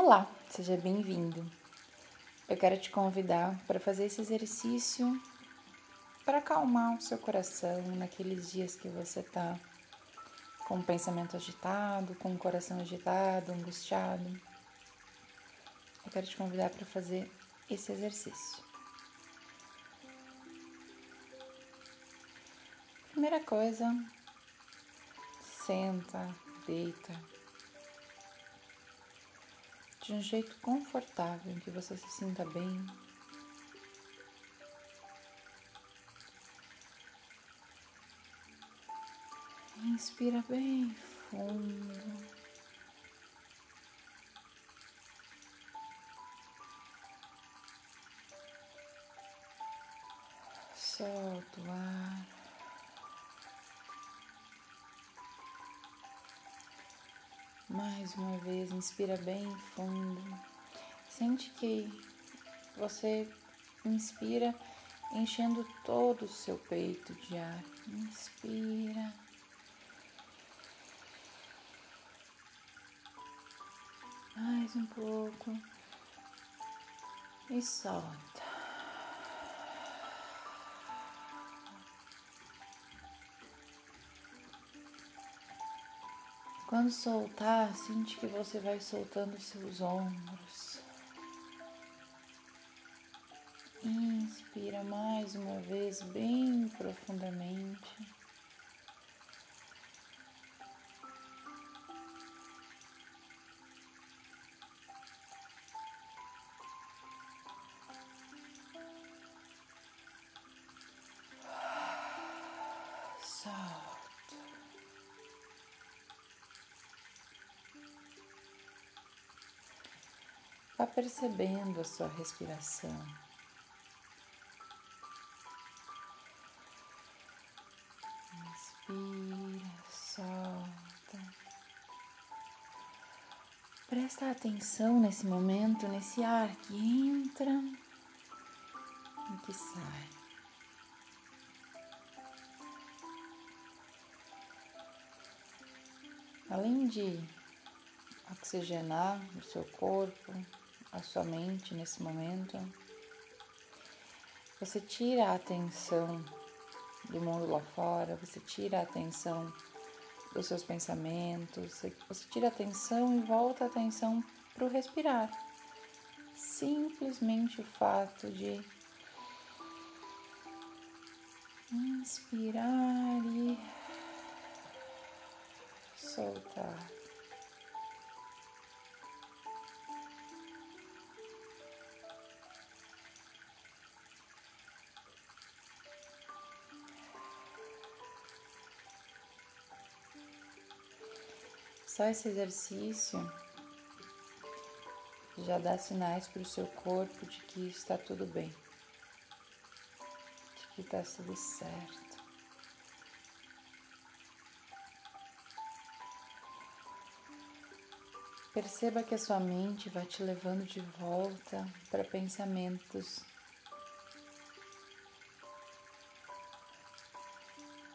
Olá, seja bem-vindo. Eu quero te convidar para fazer esse exercício para acalmar o seu coração naqueles dias que você está com o pensamento agitado, com o coração agitado, angustiado. Eu quero te convidar para fazer esse exercício. Primeira coisa, senta, deita de um jeito confortável em que você se sinta bem. Inspira bem fundo. Solta o ar. Mais uma vez, inspira bem fundo. Sente que você inspira enchendo todo o seu peito de ar. Inspira. Mais um pouco. E solta. Quando soltar, sente que você vai soltando seus ombros. Inspira mais uma vez, bem profundamente. Vá percebendo a sua respiração. Inspira, solta. Presta atenção nesse momento, nesse ar que entra e que sai. Além de oxigenar o seu corpo, a sua mente nesse momento, você tira a atenção do mundo lá fora, você tira a atenção dos seus pensamentos, você tira a atenção e volta a atenção para o respirar. Simplesmente o fato de inspirar e soltar. Só esse exercício já dá sinais para o seu corpo de que está tudo bem, de que está tudo certo. Perceba que a sua mente vai te levando de volta para pensamentos.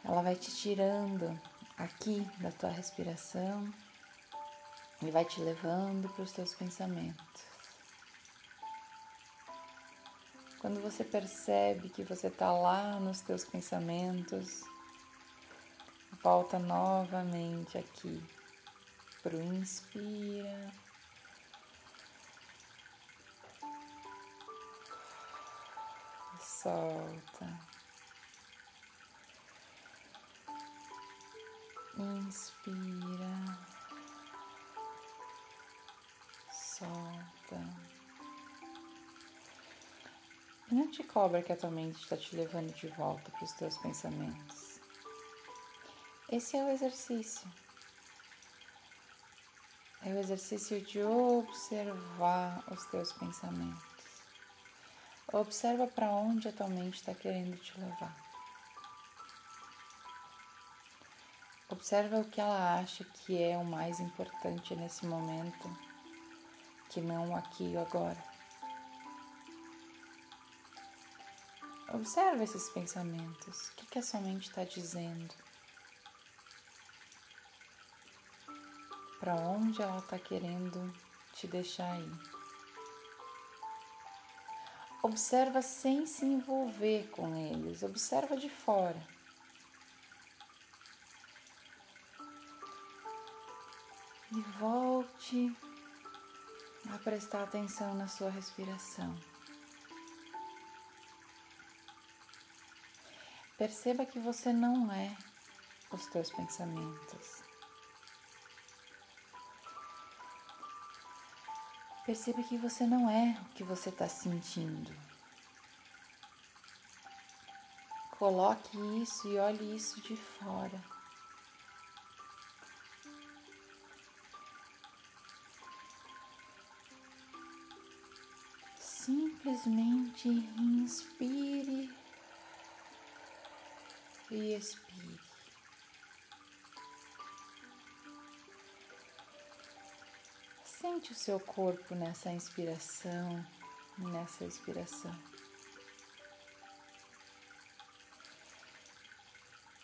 Ela vai te tirando aqui da tua respiração e vai te levando para os teus pensamentos. Quando você percebe que você está lá nos teus pensamentos, volta novamente aqui para o inspira. Solta. Inspira. Não te cobra que a tua mente está te levando de volta para os teus pensamentos. Esse é o exercício. É o exercício de observar os teus pensamentos. Observa para onde a tua mente está querendo te levar. Observa o que ela acha que é o mais importante nesse momento que não aqui e agora. Observe esses pensamentos. O que, que a sua mente está dizendo? Para onde ela está querendo te deixar ir. Observa sem se envolver com eles, observa de fora. E volte a prestar atenção na sua respiração. Perceba que você não é os teus pensamentos. Perceba que você não é o que você está sentindo. Coloque isso e olhe isso de fora. Simplesmente inspire e expire. Sente o seu corpo nessa inspiração nessa expiração.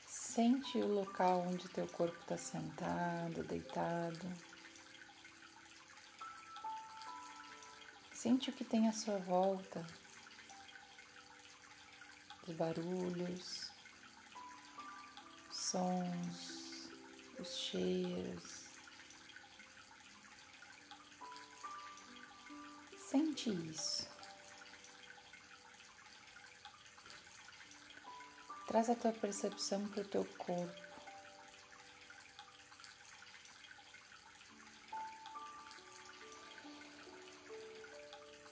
Sente o local onde teu corpo está sentado, deitado. Sente o que tem à sua volta, os barulhos, os sons, os cheiros. Sente isso. Traz a tua percepção para o teu corpo.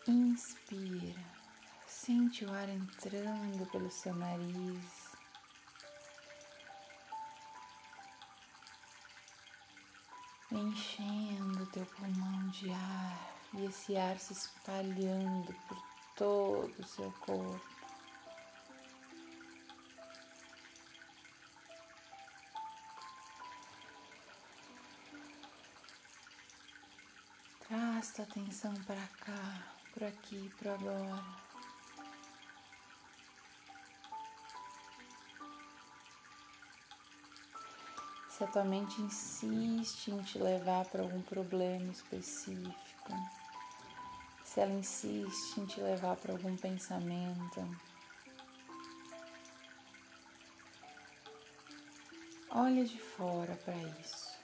Inspira, sente o ar entrando pelo seu nariz. Enchendo teu pulmão de ar e esse ar se espalhando por todo o seu corpo. Traz tua atenção para cá, por aqui, por agora. Se a tua mente insiste em te levar para algum problema específico, se ela insiste em te levar para algum pensamento, olha de fora para isso.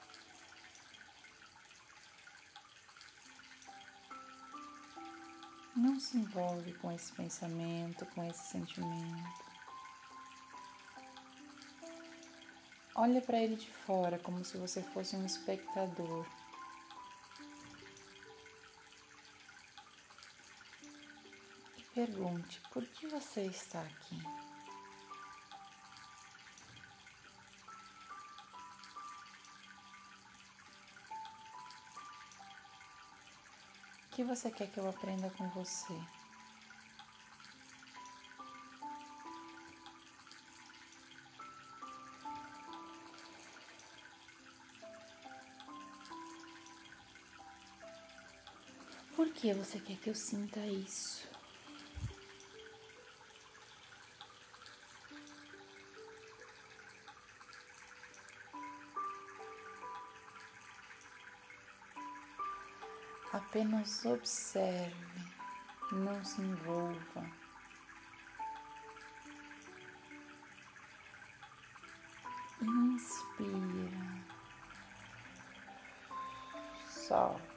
Não se envolve com esse pensamento, com esse sentimento. Olha para ele de fora como se você fosse um espectador. E pergunte: por que você está aqui? O que você quer que eu aprenda com você? Por que você quer que eu sinta isso? Apenas observe, não se envolva. Inspira, solta.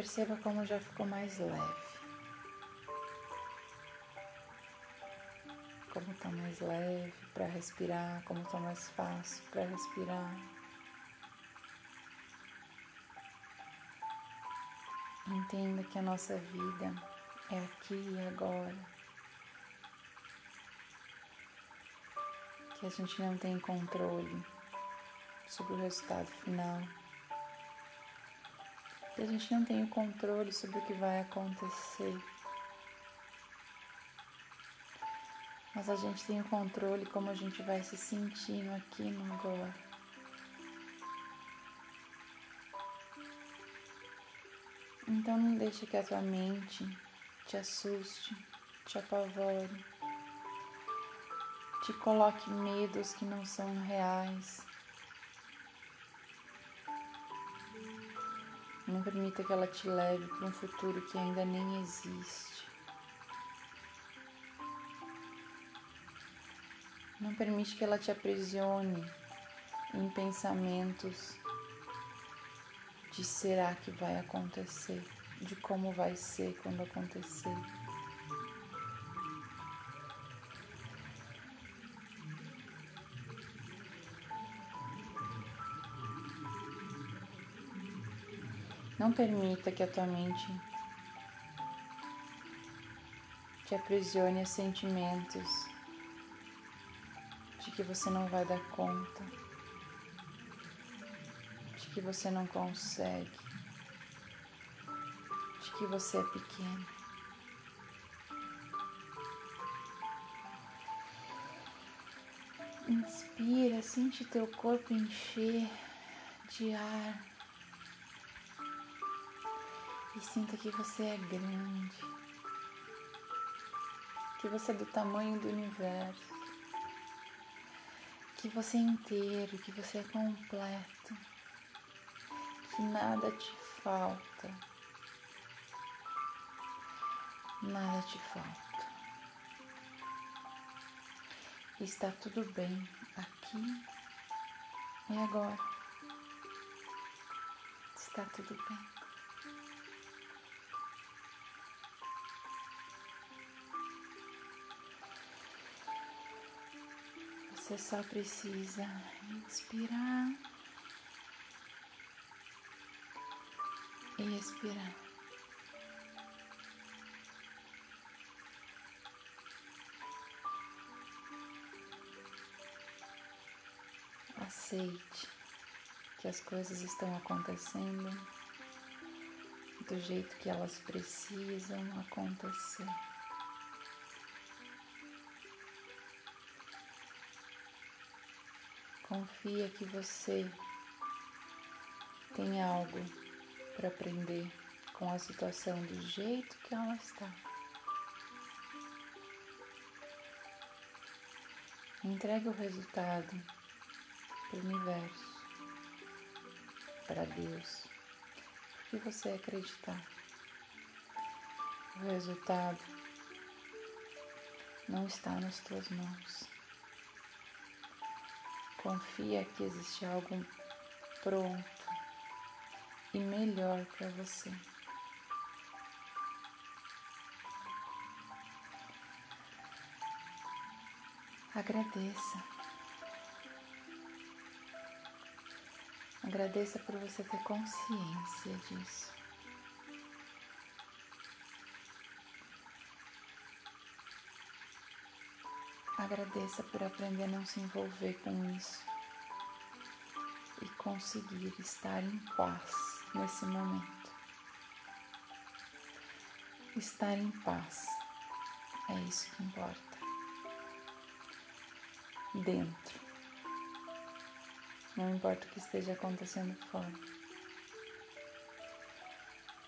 Perceba como já ficou mais leve. Como está mais leve para respirar, como está mais fácil para respirar. Entenda que a nossa vida é aqui e agora. Que a gente não tem controle sobre o resultado final a gente não tem o controle sobre o que vai acontecer. Mas a gente tem o controle como a gente vai se sentindo aqui no agora. Então não deixa que a tua mente te assuste, te apavore, te coloque medos que não são reais. Não permita que ela te leve para um futuro que ainda nem existe. Não permite que ela te aprisione em pensamentos de será que vai acontecer, de como vai ser quando acontecer. Não permita que a tua mente te aprisione a sentimentos de que você não vai dar conta, de que você não consegue, de que você é pequeno. Inspira, sente teu corpo encher de ar e sinta que você é grande, que você é do tamanho do universo que você é inteiro, que você é completo, que nada te falta, nada te falta. Está tudo bem aqui e agora. Está tudo bem. Você só precisa inspirar e expirar. Aceite que as coisas estão acontecendo do jeito que elas precisam acontecer. Confia que você tem algo para aprender com a situação do jeito que ela está. Entregue o resultado para o universo, para Deus, porque você acreditar. O resultado não está nas tuas mãos. Confia que existe algo pronto e melhor para você. Agradeça. Agradeça por você ter consciência disso. Agradeça por aprender a não se envolver com isso e conseguir estar em paz nesse momento. Estar em paz é isso que importa. Dentro. Não importa o que esteja acontecendo fora.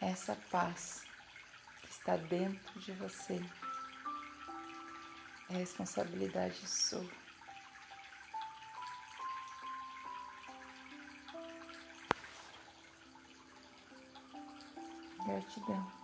Essa paz que está dentro de você é responsabilidade sua. Gratidão.